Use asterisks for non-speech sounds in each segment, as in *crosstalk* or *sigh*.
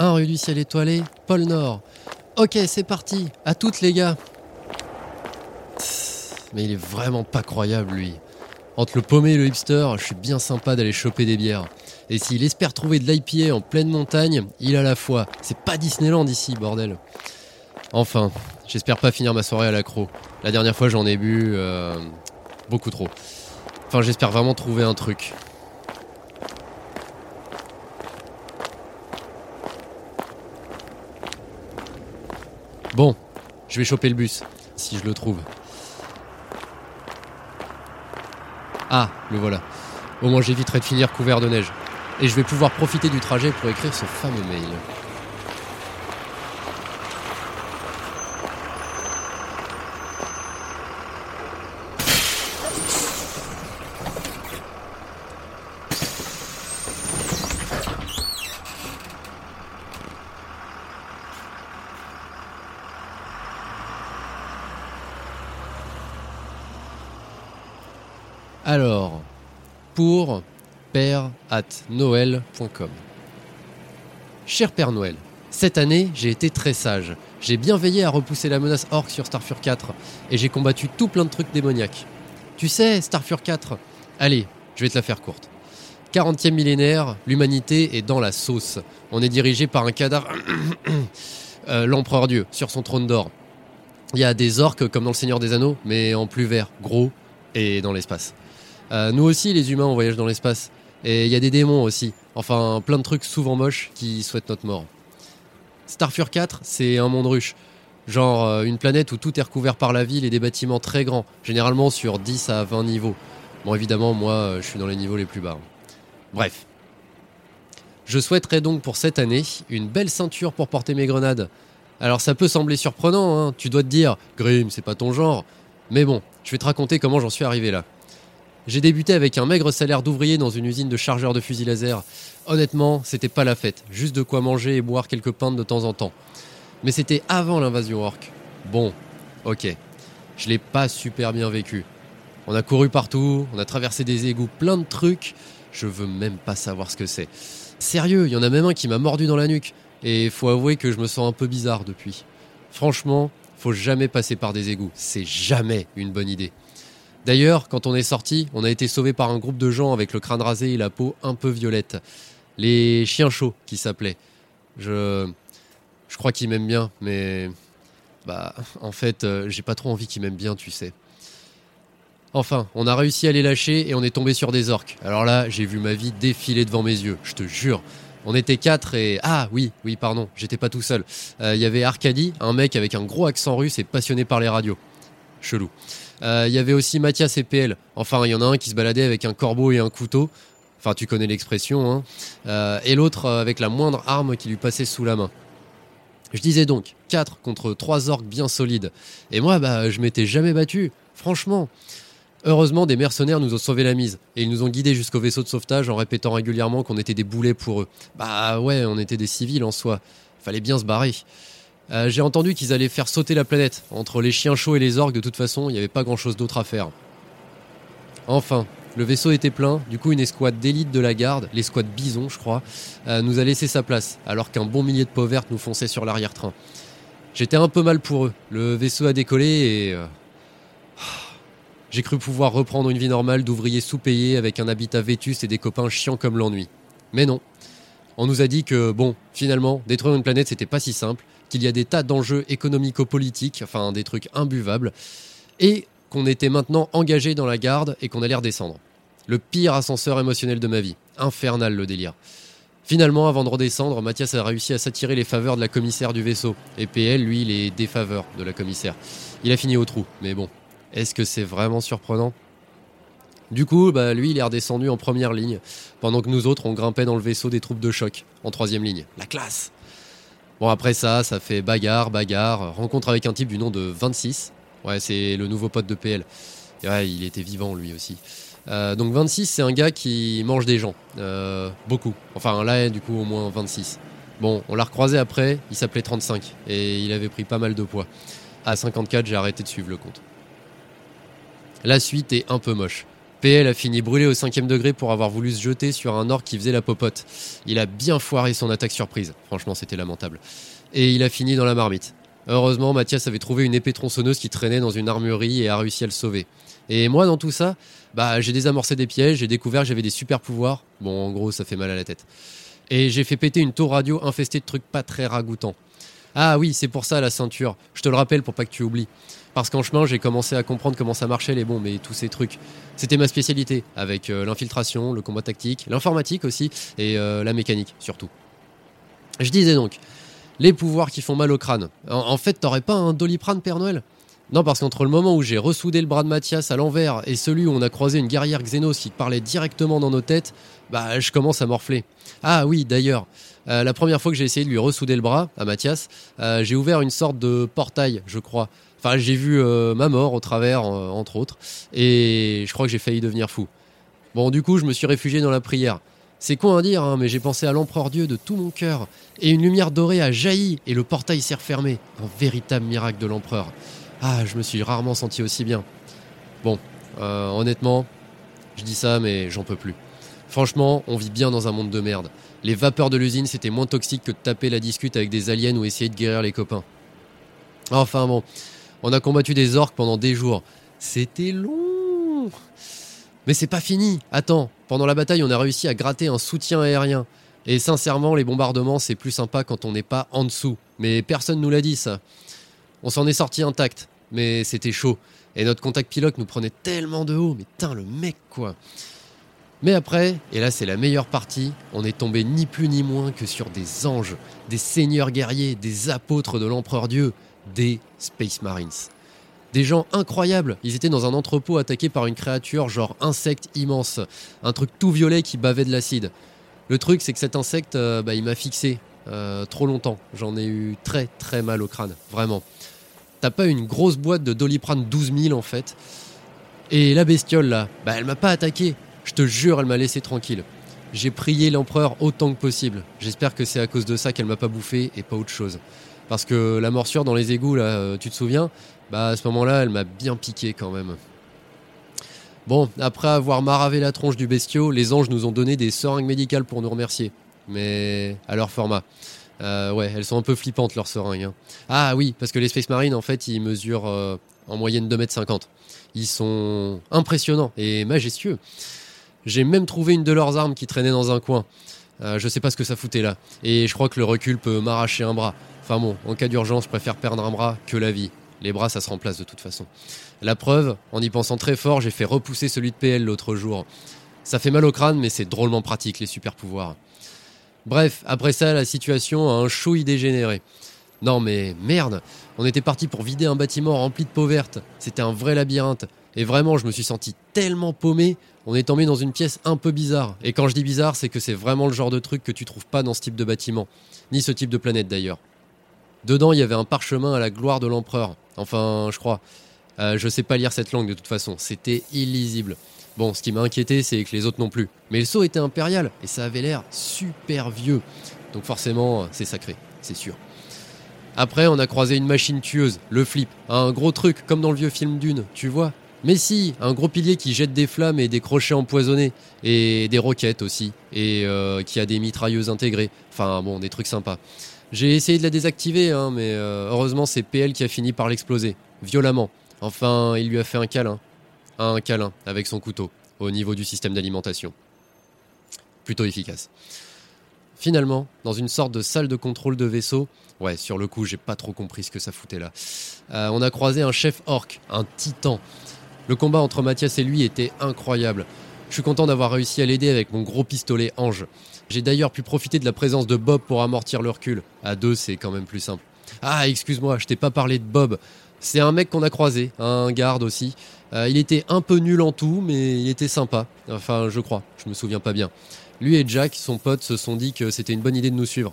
1 rue du Ciel Étoilé, pôle Nord. Ok, c'est parti, à toutes les gars. Mais il est vraiment pas croyable lui. Entre le paumé et le hipster, je suis bien sympa d'aller choper des bières. Et s'il espère trouver de l'IPA en pleine montagne, il a la foi. C'est pas Disneyland ici, bordel. Enfin, j'espère pas finir ma soirée à l'accro. La dernière fois, j'en ai bu euh, beaucoup trop. Enfin, j'espère vraiment trouver un truc. Bon, je vais choper le bus, si je le trouve. Ah, le voilà. Au moins j'éviterai de finir couvert de neige. Et je vais pouvoir profiter du trajet pour écrire ce fameux mail. Alors, pour père at noël.com. Cher Père Noël, cette année, j'ai été très sage. J'ai bien veillé à repousser la menace orc sur Starfur 4 et j'ai combattu tout plein de trucs démoniaques. Tu sais, Starfur 4, allez, je vais te la faire courte. 40e millénaire, l'humanité est dans la sauce. On est dirigé par un cadavre, *coughs* euh, l'empereur Dieu, sur son trône d'or. Il y a des orques comme dans le Seigneur des Anneaux, mais en plus vert, gros et dans l'espace. Euh, nous aussi, les humains, on voyage dans l'espace. Et il y a des démons aussi. Enfin, plein de trucs souvent moches qui souhaitent notre mort. Starfur 4, c'est un monde ruche. Genre euh, une planète où tout est recouvert par la ville et des bâtiments très grands, généralement sur 10 à 20 niveaux. Bon, évidemment, moi, euh, je suis dans les niveaux les plus bas. Bref. Je souhaiterais donc pour cette année une belle ceinture pour porter mes grenades. Alors ça peut sembler surprenant, hein. tu dois te dire, Grim, c'est pas ton genre. Mais bon, je vais te raconter comment j'en suis arrivé là. J'ai débuté avec un maigre salaire d'ouvrier dans une usine de chargeurs de fusils laser. Honnêtement, c'était pas la fête, juste de quoi manger et boire quelques pintes de temps en temps. Mais c'était avant l'invasion orc. Bon, ok. Je l'ai pas super bien vécu. On a couru partout, on a traversé des égouts, plein de trucs. Je veux même pas savoir ce que c'est. Sérieux, il y en a même un qui m'a mordu dans la nuque. Et faut avouer que je me sens un peu bizarre depuis. Franchement, faut jamais passer par des égouts. C'est jamais une bonne idée. D'ailleurs, quand on est sorti, on a été sauvé par un groupe de gens avec le crâne rasé et la peau un peu violette. Les chiens chauds qui s'appelaient. Je. Je crois qu'ils m'aiment bien, mais. Bah, en fait, euh, j'ai pas trop envie qu'ils m'aiment bien, tu sais. Enfin, on a réussi à les lâcher et on est tombé sur des orques. Alors là, j'ai vu ma vie défiler devant mes yeux, je te jure. On était quatre et... Ah oui, oui, pardon, j'étais pas tout seul. Euh, Il y avait Arcadie, un mec avec un gros accent russe et passionné par les radios. Chelou. Euh, Il y avait aussi Mathias et PL. Enfin, il y en a un qui se baladait avec un corbeau et un couteau. Enfin, tu connais l'expression. Hein. Euh, et l'autre euh, avec la moindre arme qui lui passait sous la main. Je disais donc 4 contre 3 orques bien solides. Et moi, bah, je m'étais jamais battu. Franchement. Heureusement, des mercenaires nous ont sauvé la mise. Et ils nous ont guidés jusqu'au vaisseau de sauvetage en répétant régulièrement qu'on était des boulets pour eux. Bah ouais, on était des civils en soi. Fallait bien se barrer. Euh, J'ai entendu qu'ils allaient faire sauter la planète. Entre les chiens chauds et les orques, de toute façon, il n'y avait pas grand chose d'autre à faire. Enfin, le vaisseau était plein, du coup une escouade d'élite de la garde, l'escouade Bison je crois, euh, nous a laissé sa place, alors qu'un bon millier de peaux vertes nous fonçait sur l'arrière-train. J'étais un peu mal pour eux, le vaisseau a décollé et... euh, J'ai cru pouvoir reprendre une vie normale d'ouvrier sous-payé avec un habitat vétus et des copains chiants comme l'ennui. Mais non. On nous a dit que, bon, finalement, détruire une planète c'était pas si simple, qu'il y a des tas d'enjeux économico-politiques, enfin des trucs imbuvables, et qu'on était maintenant engagé dans la garde et qu'on allait redescendre. Le pire ascenseur émotionnel de ma vie. Infernal le délire. Finalement, avant de redescendre, Mathias a réussi à s'attirer les faveurs de la commissaire du vaisseau. Et PL, lui, les défaveurs de la commissaire. Il a fini au trou, mais bon. Est-ce que c'est vraiment surprenant? Du coup, bah, lui, il est redescendu en première ligne, pendant que nous autres, on grimpait dans le vaisseau des troupes de choc, en troisième ligne. La classe Bon, après ça, ça fait bagarre, bagarre, rencontre avec un type du nom de 26. Ouais, c'est le nouveau pote de PL. Et ouais, il était vivant, lui aussi. Euh, donc 26, c'est un gars qui mange des gens. Euh, beaucoup. Enfin, là, du coup, au moins 26. Bon, on l'a recroisé après, il s'appelait 35. Et il avait pris pas mal de poids. À 54, j'ai arrêté de suivre le compte. La suite est un peu moche. PL a fini brûlé au cinquième degré pour avoir voulu se jeter sur un orc qui faisait la popote. Il a bien foiré son attaque surprise. Franchement, c'était lamentable. Et il a fini dans la marmite. Heureusement, Mathias avait trouvé une épée tronçonneuse qui traînait dans une armurerie et a réussi à le sauver. Et moi, dans tout ça, bah, j'ai désamorcé des pièges, j'ai découvert que j'avais des super pouvoirs. Bon, en gros, ça fait mal à la tête. Et j'ai fait péter une tour radio infestée de trucs pas très ragoûtants. Ah oui, c'est pour ça la ceinture. Je te le rappelle pour pas que tu oublies. Parce qu'en chemin, j'ai commencé à comprendre comment ça marchait les bombes et tous ces trucs. C'était ma spécialité, avec euh, l'infiltration, le combat tactique, l'informatique aussi, et euh, la mécanique surtout. Je disais donc, les pouvoirs qui font mal au crâne. En, fait, t'aurais pas un doliprane Père Noël? Non, parce qu'entre le moment où j'ai ressoudé le bras de Mathias à l'envers et celui où on a croisé une guerrière Xenos qui parlait directement dans nos têtes, bah je commence à morfler. Ah oui, d'ailleurs, euh, la première fois que j'ai essayé de lui ressouder le bras à Mathias, j'ai ouvert une sorte de portail, je crois. Enfin, j'ai vu euh, ma mort au travers, euh, entre autres, et je crois que j'ai failli devenir fou. Bon, du coup, je me suis réfugié dans la prière. C'est con à dire, hein, mais j'ai pensé à l'empereur Dieu de tout mon cœur, et une lumière dorée a jailli, et le portail s'est refermé. Un véritable miracle de l'empereur. Ah, je me suis rarement senti aussi bien. Bon, euh, honnêtement, je dis ça, mais j'en peux plus. Franchement, on vit bien dans un monde de merde. Les vapeurs de l'usine, c'était moins toxique que de taper la discute avec des aliens ou essayer de guérir les copains. Enfin bon, on a combattu des orques pendant des jours. C'était long. Mais c'est pas fini. Attends, pendant la bataille, on a réussi à gratter un soutien aérien. Et sincèrement, les bombardements, c'est plus sympa quand on n'est pas en dessous. Mais personne nous l'a dit, ça. On s'en est sorti intact, mais c'était chaud. Et notre contact pilote nous prenait tellement de haut. Mais tain, le mec, quoi. Mais après, et là c'est la meilleure partie, on est tombé ni plus ni moins que sur des anges, des seigneurs guerriers, des apôtres de l'empereur Dieu des Space Marines. Des gens incroyables. Ils étaient dans un entrepôt attaqué par une créature genre insecte immense. Un truc tout violet qui bavait de l'acide. Le truc, c'est que cet insecte, euh, bah, il m'a fixé euh, trop longtemps. J'en ai eu très très mal au crâne. Vraiment. T'as pas une grosse boîte de Doliprane 12 000 en fait? Et la bestiole là, bah, elle m'a pas attaqué. Je te jure, elle m'a laissé tranquille. J'ai prié l'empereur autant que possible. J'espère que c'est à cause de ça qu'elle m'a pas bouffé et pas autre chose. Parce que la morsure dans les égouts, là, euh, tu te souviens? Bah à ce moment-là, elle m'a bien piqué quand même. Bon, après avoir maravé la tronche du bestiau, les anges nous ont donné des seringues médicales pour nous remercier. Mais à leur format. Euh, ouais, elles sont un peu flippantes leurs seringues. Hein. Ah oui, parce que les Space Marines, en fait, ils mesurent euh, en moyenne 2m50. Ils sont impressionnants et majestueux. J'ai même trouvé une de leurs armes qui traînait dans un coin. je sais pas ce que ça foutait là. Et je crois que le recul peut m'arracher un bras. Enfin bon, en cas d'urgence, je préfère perdre un bras que la vie. Les bras, ça se remplace de toute façon. La preuve, en y pensant très fort, j'ai fait repousser celui de PL l'autre jour. Ça fait mal au crâne, mais c'est drôlement pratique, les super pouvoirs. Bref, après ça, la situation a un chouille dégénéré. Non mais merde, on était parti pour vider un bâtiment rempli de peau verte. C'était un vrai labyrinthe. Et vraiment, je me suis senti tellement paumé, on est tombé dans une pièce un peu bizarre. Et quand je dis bizarre, c'est que c'est vraiment le genre de truc que tu trouves pas dans ce type de bâtiment. Ni ce type de planète d'ailleurs. Dedans, il y avait un parchemin à la gloire de l'empereur. Enfin, je crois. Euh, je sais pas lire cette langue de toute façon. C'était illisible. Bon, ce qui m'a inquiété, c'est que les autres non plus. Mais le sceau était impérial et ça avait l'air super vieux. Donc forcément, c'est sacré, c'est sûr. Après, on a croisé une machine tueuse, le flip. Un gros truc, comme dans le vieux film Dune, tu vois. Mais si, un gros pilier qui jette des flammes et des crochets empoisonnés. Et des roquettes aussi. Et euh, qui a des mitrailleuses intégrées. Enfin bon, des trucs sympas. J'ai essayé de la désactiver, hein, mais euh, heureusement c'est PL qui a fini par l'exploser, violemment. Enfin, il lui a fait un câlin. Un câlin avec son couteau, au niveau du système d'alimentation. Plutôt efficace. Finalement, dans une sorte de salle de contrôle de vaisseau, ouais, sur le coup, j'ai pas trop compris ce que ça foutait là. Euh, on a croisé un chef orc, un titan. Le combat entre Mathias et lui était incroyable. Je suis content d'avoir réussi à l'aider avec mon gros pistolet Ange. J'ai d'ailleurs pu profiter de la présence de Bob pour amortir le recul. À deux, c'est quand même plus simple. Ah, excuse-moi, je t'ai pas parlé de Bob. C'est un mec qu'on a croisé, un garde aussi. Euh, il était un peu nul en tout, mais il était sympa. Enfin, je crois, je me souviens pas bien. Lui et Jack, son pote, se sont dit que c'était une bonne idée de nous suivre.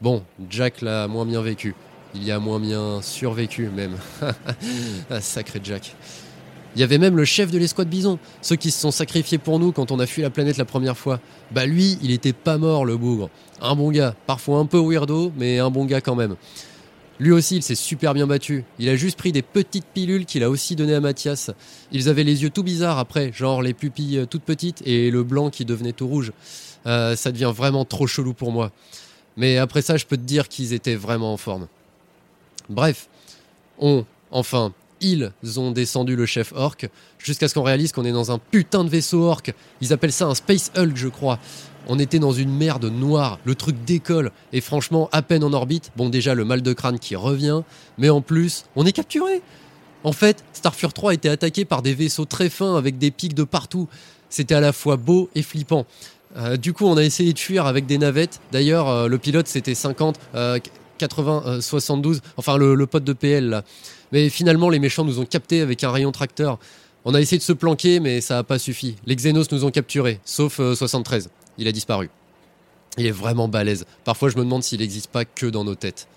Bon, Jack l'a moins bien vécu. Il y a moins bien survécu même. *laughs* ah, sacré Jack. Il y avait même le chef de l'escouade Bison, ceux qui se sont sacrifiés pour nous quand on a fui la planète la première fois. Bah lui, il était pas mort le bougre. Un bon gars, parfois un peu weirdo, mais un bon gars quand même. Lui aussi, il s'est super bien battu. Il a juste pris des petites pilules qu'il a aussi données à Mathias. Ils avaient les yeux tout bizarres après, genre les pupilles euh, toutes petites et le blanc qui devenait tout rouge. Euh, ça devient vraiment trop chelou pour moi. Mais après ça, je peux te dire qu'ils étaient vraiment en forme. Bref, on, enfin, ils ont descendu le chef orc jusqu'à ce qu'on réalise qu'on est dans un putain de vaisseau orc. Ils appellent ça un Space Hulk, je crois. On était dans une merde noire, le truc décolle, et franchement, à peine en orbite, bon déjà le mal de crâne qui revient, mais en plus, on est capturé. En fait, Starfur 3 était attaqué par des vaisseaux très fins avec des pics de partout. C'était à la fois beau et flippant. Euh, du coup, on a essayé de fuir avec des navettes. D'ailleurs, euh, le pilote c'était 50, 80, 72, enfin le, le pote de PL là. Mais finalement, les méchants nous ont captés avec un rayon tracteur. On a essayé de se planquer, mais ça n'a pas suffi. Les Xenos nous ont capturés, sauf 73. Il a disparu. Il est vraiment balèze. Parfois, je me demande s'il n'existe pas que dans nos têtes.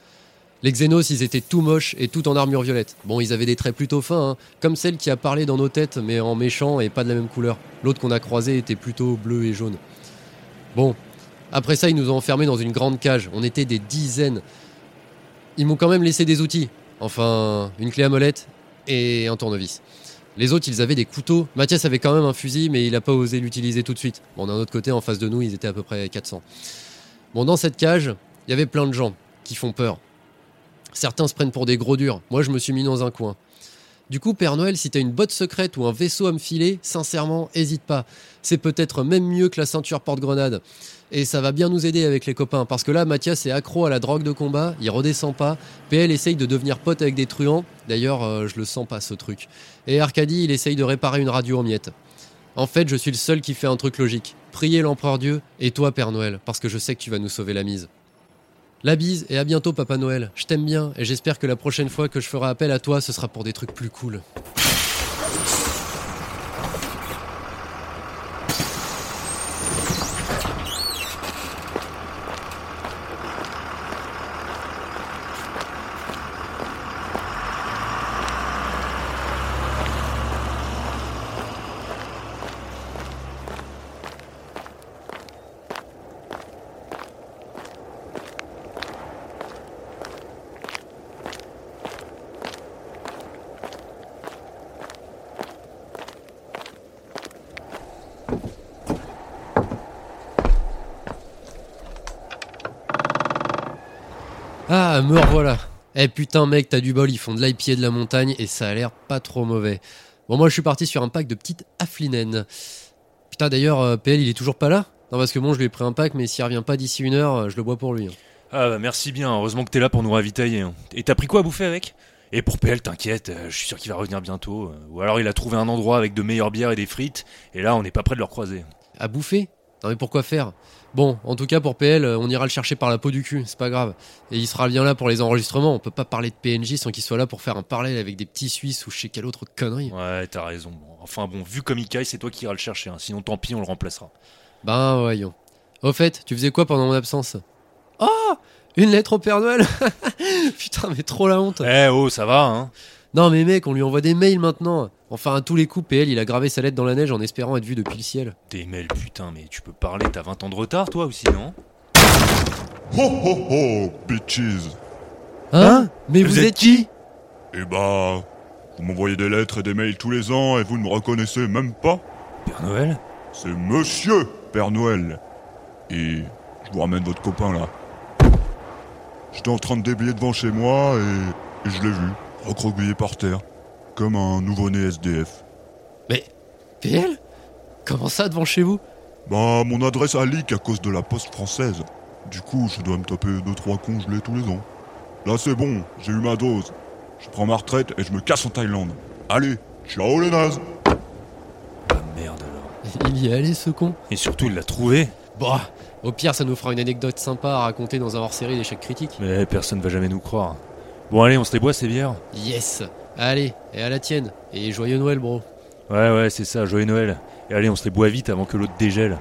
Les Xenos, ils étaient tout moches et tout en armure violette. Bon, ils avaient des traits plutôt fins, hein, comme celle qui a parlé dans nos têtes, mais en méchant et pas de la même couleur. L'autre qu'on a croisé était plutôt bleu et jaune. Bon, après ça, ils nous ont enfermés dans une grande cage. On était des dizaines. Ils m'ont quand même laissé des outils. Enfin, une clé à molette et un tournevis. Les autres, ils avaient des couteaux. Mathias avait quand même un fusil, mais il n'a pas osé l'utiliser tout de suite. Bon, d'un autre côté, en face de nous, ils étaient à peu près 400. Bon, dans cette cage, il y avait plein de gens qui font peur. Certains se prennent pour des gros durs. Moi, je me suis mis dans un coin. Du coup, Père Noël, si t'as une botte secrète ou un vaisseau à me filer, sincèrement, hésite pas. C'est peut-être même mieux que la ceinture porte-grenade. Et ça va bien nous aider avec les copains. Parce que là, Mathias est accro à la drogue de combat, il redescend pas. PL essaye de devenir pote avec des truands. D'ailleurs, euh, je le sens pas ce truc. Et Arcadie, il essaye de réparer une radio en miettes. En fait, je suis le seul qui fait un truc logique. Prier l'empereur Dieu et toi, Père Noël, parce que je sais que tu vas nous sauver la mise. La bise et à bientôt Papa Noël. Je t'aime bien et j'espère que la prochaine fois que je ferai appel à toi, ce sera pour des trucs plus cool. Ah, me revoilà. Eh putain mec, t'as du bol, ils font de l'IPA de la montagne et ça a l'air pas trop mauvais. Bon moi je suis parti sur un pack de petites afflinen. Putain d'ailleurs, euh, PL il est toujours pas là? Non parce que bon je lui ai pris un pack mais s'il revient pas d'ici une heure, euh, je le bois pour lui. hein. Ah bah merci bien, heureusement que t'es là pour nous ravitailler. hein. Et t'as pris quoi à bouffer avec? Et pour PL, t'inquiète, euh, je suis sûr qu'il va revenir bientôt. Ou alors il a trouvé un endroit avec de meilleures bières et des frites, et là on n'est pas près de le recroiser. À bouffer? Non mais pourquoi faire? Bon, en tout cas pour PL, euh, on ira le chercher par la peau du cul, c'est pas grave. Et il sera bien là pour les enregistrements, on peut pas parler de PNJ sans qu'il soit là pour faire un parallèle avec des petits Suisses ou je sais quelle autre connerie. Ouais, t'as raison. Bon, Enfin bon, vu comme il caille, c'est toi qui iras le chercher, hein. sinon tant pis, on le remplacera. Ben voyons. Au fait, tu faisais quoi pendant mon absence? Oh Une lettre au Père Noël *laughs* Putain, mais trop la honte Eh oh, ça va, hein Non mais mec, on lui envoie des mails maintenant Enfin, à tous les coups, PL, il a gravé sa lettre dans la neige en espérant être vu depuis le ciel. Des mails, putain, mais tu peux parler, t'as 20 ans de retard toi aussi, non Ho ho ho, bitches Hein Mais vous, êtes qui Eh bah, vous m'envoyez des lettres et des mails tous les ans et vous ne me reconnaissez même pas Père Noël C'est Monsieur Père Noël. Et je vous ramène votre copain là. J'étais en train de déblayer devant chez moi et, et je l'ai vu, recroquevillé par terre, comme un nouveau-né SDF. Mais PL Comment ça devant chez vous? Bah, mon adresse a leak à cause de la poste française. Du coup, je dois me taper 2-3 congelés tous les ans. Là, c'est bon, j'ai eu ma dose. Je prends ma retraite et je me casse en Thaïlande. Allez, ciao les nazes Ah merde alors. Il y est allé ce con Et surtout, il l'a trouvé Bah, au pire, ça nous fera une anecdote sympa à raconter dans un hors-série d'échecs critiques. Mais personne va jamais nous croire. Bon allez, on se les boit ces bières Yes Allez, et à la tienne. Et joyeux Noël, bro. Ouais ouais, c'est ça, joyeux Noël. Et allez, on se les boit vite avant que l'autre dégèle.